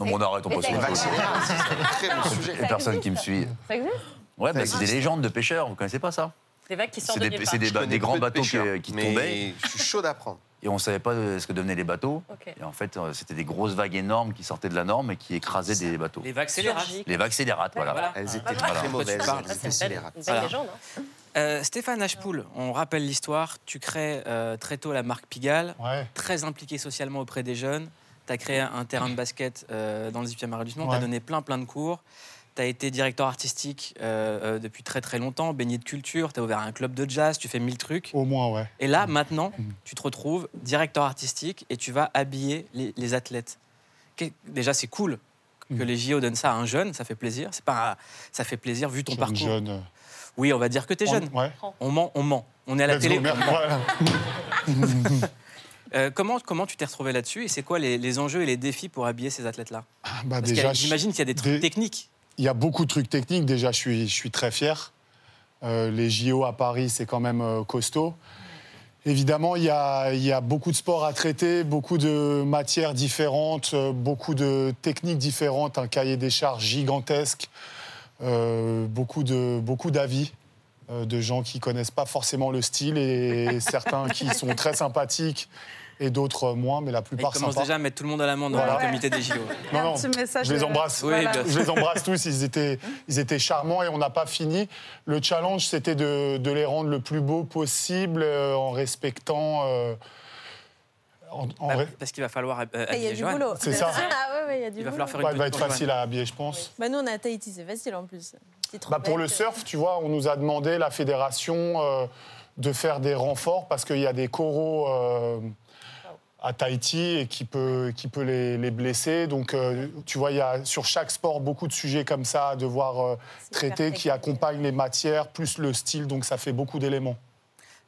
Non, mais on arrête, on passe au Vagues existe. scélérates, c'est un très bon sujet. Les personnes qui me suivent. Ça existe Ouais, bah, c'est des légendes de pêcheurs, vous connaissez pas ça? Des vagues qui C'est sortent de des, nulle c'est grands bateaux qui, pêcheurs, qui mais tombaient Je suis chaud d'apprendre. et on savait pas euh, ce que devenaient les bateaux. Et en fait, euh, c'était des grosses vagues énormes qui sortaient de la norme et qui écrasaient des bateaux. Les vagues scélérates. Les vagues scélérates, voilà. Voilà. Elles étaient voilà. très mauvaises, elles Ah, étaient scélérates. Voilà. légende. hein. Euh, Stéphane Ashpool, on rappelle l'histoire. Tu crées euh, très tôt la marque Pigalle, Ouais. très impliqué socialement auprès des jeunes. Tu as créé un terrain de basket euh, dans le 18e arrondissement. Tu as Ouais. donné plein, plein de cours. Tu as été directeur artistique euh, euh, depuis très, très longtemps, baigné de culture. Tu as ouvert un club de jazz, tu fais mille trucs. Au moins, ouais. Et là, maintenant, Mhm. tu te retrouves directeur artistique et tu vas habiller les, les athlètes. Déjà, c'est cool que Mhm. les JO donnent ça à un jeune, ça fait plaisir. C'est pas, un- ça fait plaisir vu ton Jeune, parcours. jeune, Oui, on va dire que tu es on- jeune. Ouais. On ment, on ment. On est à la Let's télé. go, merde, on ment. Euh, comment, comment tu t'es retrouvé là-dessus et c'est quoi les, les enjeux et les défis pour habiller ces athlètes-là Bah, Parce déjà, qu'il y a- je- j'imagine qu'il y a des trucs des- techniques. Il y a beaucoup de trucs techniques. Déjà, je suis, je suis très fier. Euh, les JO à Paris, c'est quand même euh, costaud. Évidemment, il y, a, il y a beaucoup de sports à traiter, beaucoup de matières différentes, beaucoup de techniques différentes, un cahier des charges gigantesque, euh, beaucoup de beaucoup d'avis de gens qui connaissent pas forcément le style et certains qui sont très sympathiques et d'autres moins, mais la Ils plupart commencent sympas. déjà à mettre tout le monde à l'amende dans Voilà. le comité des JO. Non, non, je les embrasse. Oui. Je les embrasse tous. Ils étaient, ils étaient charmants et on n'a pas fini. Le challenge, c'était de, de les rendre le plus beau possible euh, en respectant. euh, en- en Bah, parce qu'il va falloir euh, Il y a habiller boulot. C'est ça. Ah ouais, ouais, il y a du Il va boulot. falloir faire une il va être facile à habiller, je pense. Bah nous on est à Tahiti, c'est facile en plus. Petite Bah, pour le surf, tu vois, on nous a demandé, la fédération, euh, de faire des renforts parce qu'il y a des coraux euh, à Tahiti et qui peut, qui peut les, les blesser. Donc, euh, tu vois, il y a sur chaque sport beaucoup de sujets comme ça à devoir euh, traiter qui accompagnent les matières, plus le style. Donc, ça fait beaucoup d'éléments.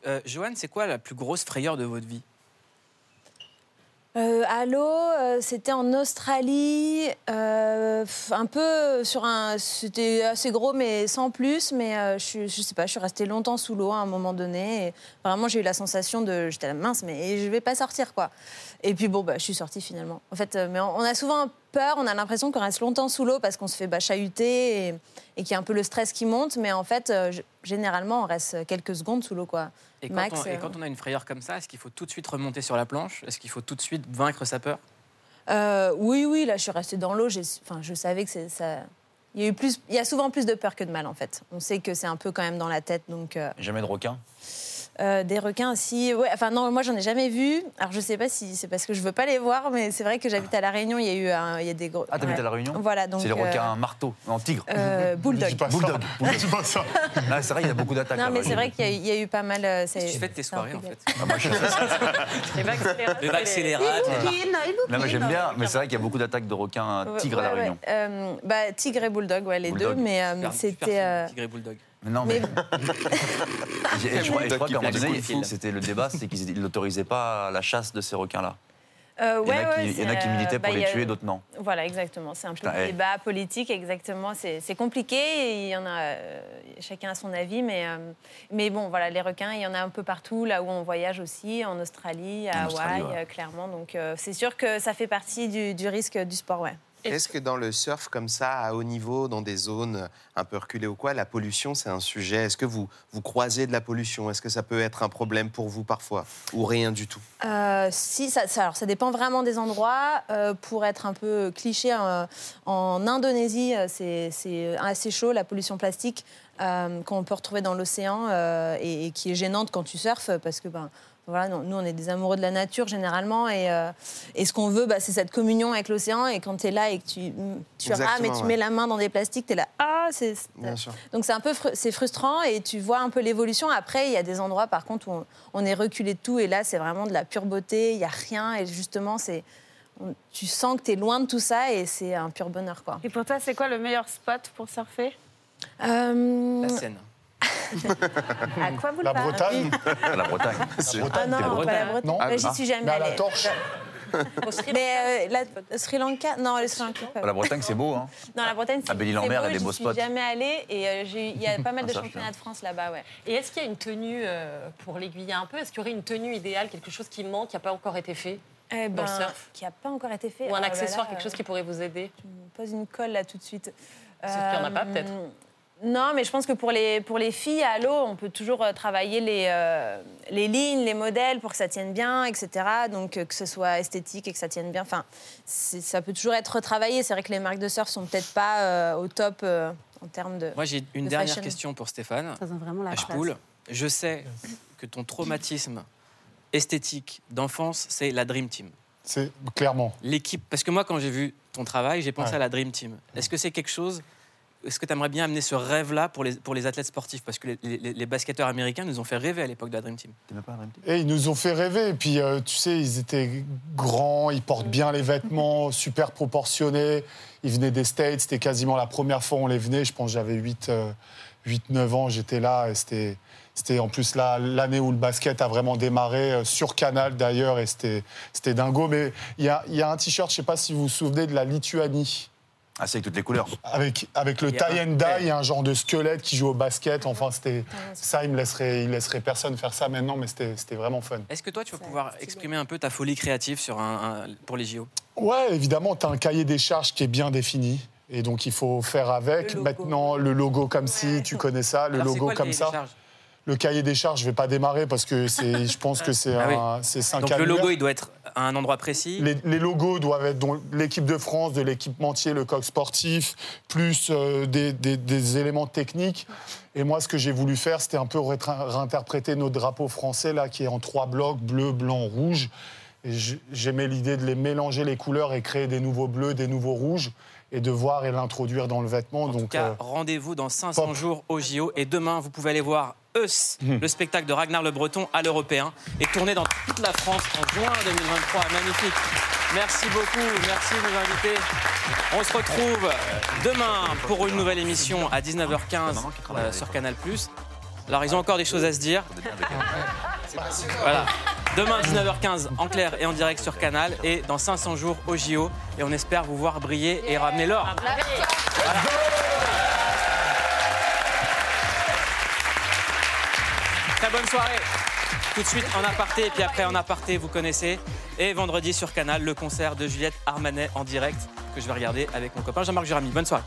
Euh, Johan, c'est quoi la plus grosse frayeur de votre vie? Euh, l'eau, euh, c'était en Australie, euh, un peu sur un. C'était assez gros, mais sans plus. Mais euh, je, je sais pas, je suis restée longtemps sous l'eau à un moment donné. Vraiment, j'ai eu la sensation de. J'étais la mince, mais je vais pas sortir, quoi. Et puis bon, bah, je suis sortie finalement. En fait, mais on a souvent peur, on a l'impression qu'on reste longtemps sous l'eau parce qu'on se fait bah, chahuter et, et qu'il y a un peu le stress qui monte. Mais en fait, euh, généralement, on reste quelques secondes sous l'eau, quoi. et quand, Max, on, et euh, quand on a une frayeur comme ça, est-ce qu'il faut tout de suite remonter sur la planche? Est-ce qu'il faut tout de suite vaincre sa peur? Euh, oui, oui, là, je suis restée dans l'eau. j'ai- Enfin, je savais que c'est ça. Il y, a eu plus, il y a souvent plus de peur que de mal, en fait. On sait que c'est un peu quand même dans la tête. Donc, euh, Jamais de requin? Euh, des requins aussi. Ouais, enfin, non, moi, j'en ai jamais vu. Alors, je sais pas si c'est parce que je veux pas les voir, mais c'est vrai que j'habite à La Réunion. Il y a eu un- il y a des gros. Ah, t'habites ouais. à La Réunion Voilà, donc. C'est les euh, requins marteau, non, tigre. euh, bulldog. Pas. Bulldog. Pas ça. Là, c'est vrai, il y a beaucoup d'attaques. Non, mais c'est vrai qu'il y, a eu- il y a eu pas mal. euh, c'est- Tu fais de tes soirées, en fait. Ah, moi, je- Les vagues scélérates. Les. Non, mais j'aime bien, mais c'est vrai qu'il y a beaucoup d'attaques de requins tigres à La Réunion. Euh, bah, tigre et bulldog, ouais, les Bulldog. deux. Mais euh, c'était. euh, Tigre et Bulldog. Mais non, Mais- mais. Et je crois, je crois qu'à un moment donné, c'était le débat, c'est qu'ils n'autorisaient pas la chasse de ces requins-là. euh, Il y en ouais, a qui, ouais, il y en a qui euh, militaient bah, pour il les tuer, d'autres non. Voilà, exactement. C'est un peu le eh. débat politique, exactement. C'est compliqué. Il y en a, euh, chacun a son avis, mais, euh, mais bon, voilà, les requins, il y en a un peu partout, là où on voyage aussi, en Australie, à Hawaï, ouais. clairement. Donc, c'est sûr que ça fait partie du, du risque du sport, ouais. Est-ce que dans le surf comme ça, à haut niveau, dans des zones un peu reculées ou quoi, la pollution, c'est un sujet? Est-ce que vous, vous croisez de la pollution? Est-ce que ça peut être un problème pour vous parfois? Ou rien du tout? Euh, si, ça, ça- alors ça dépend vraiment des endroits. Euh, pour être un peu cliché, euh, en Indonésie, c'est assez chaud, la pollution plastique qu'on peut retrouver dans l'océan et, et qui est gênante quand tu surfes parce que ben, Voilà, non, nous, on est des amoureux de la nature généralement. Et, euh, et ce qu'on veut, bah, c'est cette communion avec l'océan. Et quand tu es là et que tu, tu rames et tu ouais. mets la main dans des plastiques, tu es là. Ah, c'est. Bien sûr. Donc c'est un peu fru- c'est frustrant et tu vois un peu l'évolution. Après, il y a des endroits, par contre, où on, on est reculé de tout. Et là, c'est vraiment de la pure beauté. Il n'y a rien. Et justement, c'est. Tu sens que tu es loin de tout ça et c'est un pur bonheur. Quoi. Et pour toi, c'est quoi le meilleur spot pour surfer? Euh, La Seine. À quoi vous La le parlez Bretagne. La Bretagne. Ah non, pas la Bretagne. Bretagne. Non. Bah, J'y Ah. suis jamais Mais à la allée. torche. Mais euh, la- Sri Lanka, non, le Sri Lanka. pas. La Bretagne, c'est beau, hein Non, la Bretagne, c'est À Belle-Île-en-Mer, c'est il y a des beaux j'y spots. suis jamais allée et euh, j'ai- il y a pas mal de Ah, ça, je championnats de France là-bas, ouais. Et est-ce qu'il y a une tenue, euh, pour l'aiguiller un peu, est-ce qu'il y aurait une tenue idéale, quelque chose qui manque, qui n'a pas encore été fait Eh dans le ben, surf Qui n'a pas encore été fait. Ou un Oh accessoire, là, quelque chose qui pourrait vous aider Tu me poses une colle là tout de suite. Sauf qu'il n'y en a pas, Euh, peut-être. Non, mais je pense que pour les, pour les filles à l'eau, on peut toujours euh, travailler les, euh, les lignes, les modèles pour que ça tienne bien, etc. Donc euh, que ce soit esthétique et que ça tienne bien. Enfin, c'est- ça peut toujours être retravaillé. C'est vrai que les marques de surf sont peut-être pas euh, au top euh, en termes de. Moi, j'ai une de dernière fashion. question pour Stéphane. Ça vraiment la Ashpool. Je sais que ton traumatisme esthétique d'enfance, c'est la Dream Team. C'est clairement. L'équipe, parce que moi, quand j'ai vu ton travail, j'ai pensé Ouais. à la Dream Team. Est-ce que c'est quelque chose Est-ce que tu aimerais bien amener ce rêve-là pour les, pour les athlètes sportifs? Parce que les, les- les basketteurs américains nous ont fait rêver à l'époque de la Dream Team. Et ils nous ont fait rêver. Et puis, euh, tu sais, ils étaient grands, ils portent bien les vêtements, super proportionnés. Ils venaient des States. C'était quasiment la première fois où on les venait. Je pense que j'avais 8, 9 ans. J'étais là. Et c'était, c'était en plus là, l'année où le basket a vraiment démarré, euh, sur Canal d'ailleurs. Et c'était, c'était dingo. Mais il y a, il y a un t-shirt, je ne sais pas si vous vous souvenez, de la Lituanie. Ah, c'est avec toutes les couleurs. Avec, avec le Il y a tie un- and die, un genre de squelette qui joue au basket. Enfin, c'était ça, il me laisserait, il laisserait personne faire ça maintenant, mais c'était, c'était vraiment fun. Est-ce que toi, tu vas pouvoir exprimer un peu ta folie créative sur un, un- pour les JO Ouais, évidemment, tu as un cahier des charges qui est bien défini. Et donc, il faut faire avec. Maintenant, le logo comme si, tu connais ça, le Alors, logo quoi comme cahier des ça. charges? Le cahier des charges, je vais pas démarrer parce que c'est, je pense que c'est Ah oui. un, Donc le logo, il doit être à un endroit précis. Les, les logos doivent être l'équipe de France, de l'équipementier, le coq sportif, plus euh, des, des- des éléments techniques. Et moi, ce que j'ai voulu faire, c'était un peu réinterpréter notre drapeau français, là, qui est en trois blocs, bleu, blanc, rouge. J'aimais l'idée de les mélanger les couleurs et créer des nouveaux bleus, des nouveaux rouges, et de voir et l'introduire dans le vêtement. En tout Donc, cas, euh, rendez-vous dans 500 pop. jours au JO. Et demain, vous pouvez aller voir Eus, le spectacle de Ragnar Le Breton à l'Européen, et tourner dans toute la France en juin 2023. Magnifique. Merci beaucoup. Merci de nous inviter. On se retrouve demain pour une nouvelle émission à 19h15 euh, sur Canal+. Alors, ils ont encore des choses à se dire. Voilà. Demain, 19h15, en clair et en direct sur Canal. Et dans 500 jours au JO. Et on espère vous voir briller et ramener l'or. Bonne soirée. Tout de suite en aparté, et puis après en aparté, vous connaissez. Et vendredi sur Canal, le concert de Juliette Armanet en direct, que je vais regarder avec mon copain Jean-Marc Jurami. Bonne soirée.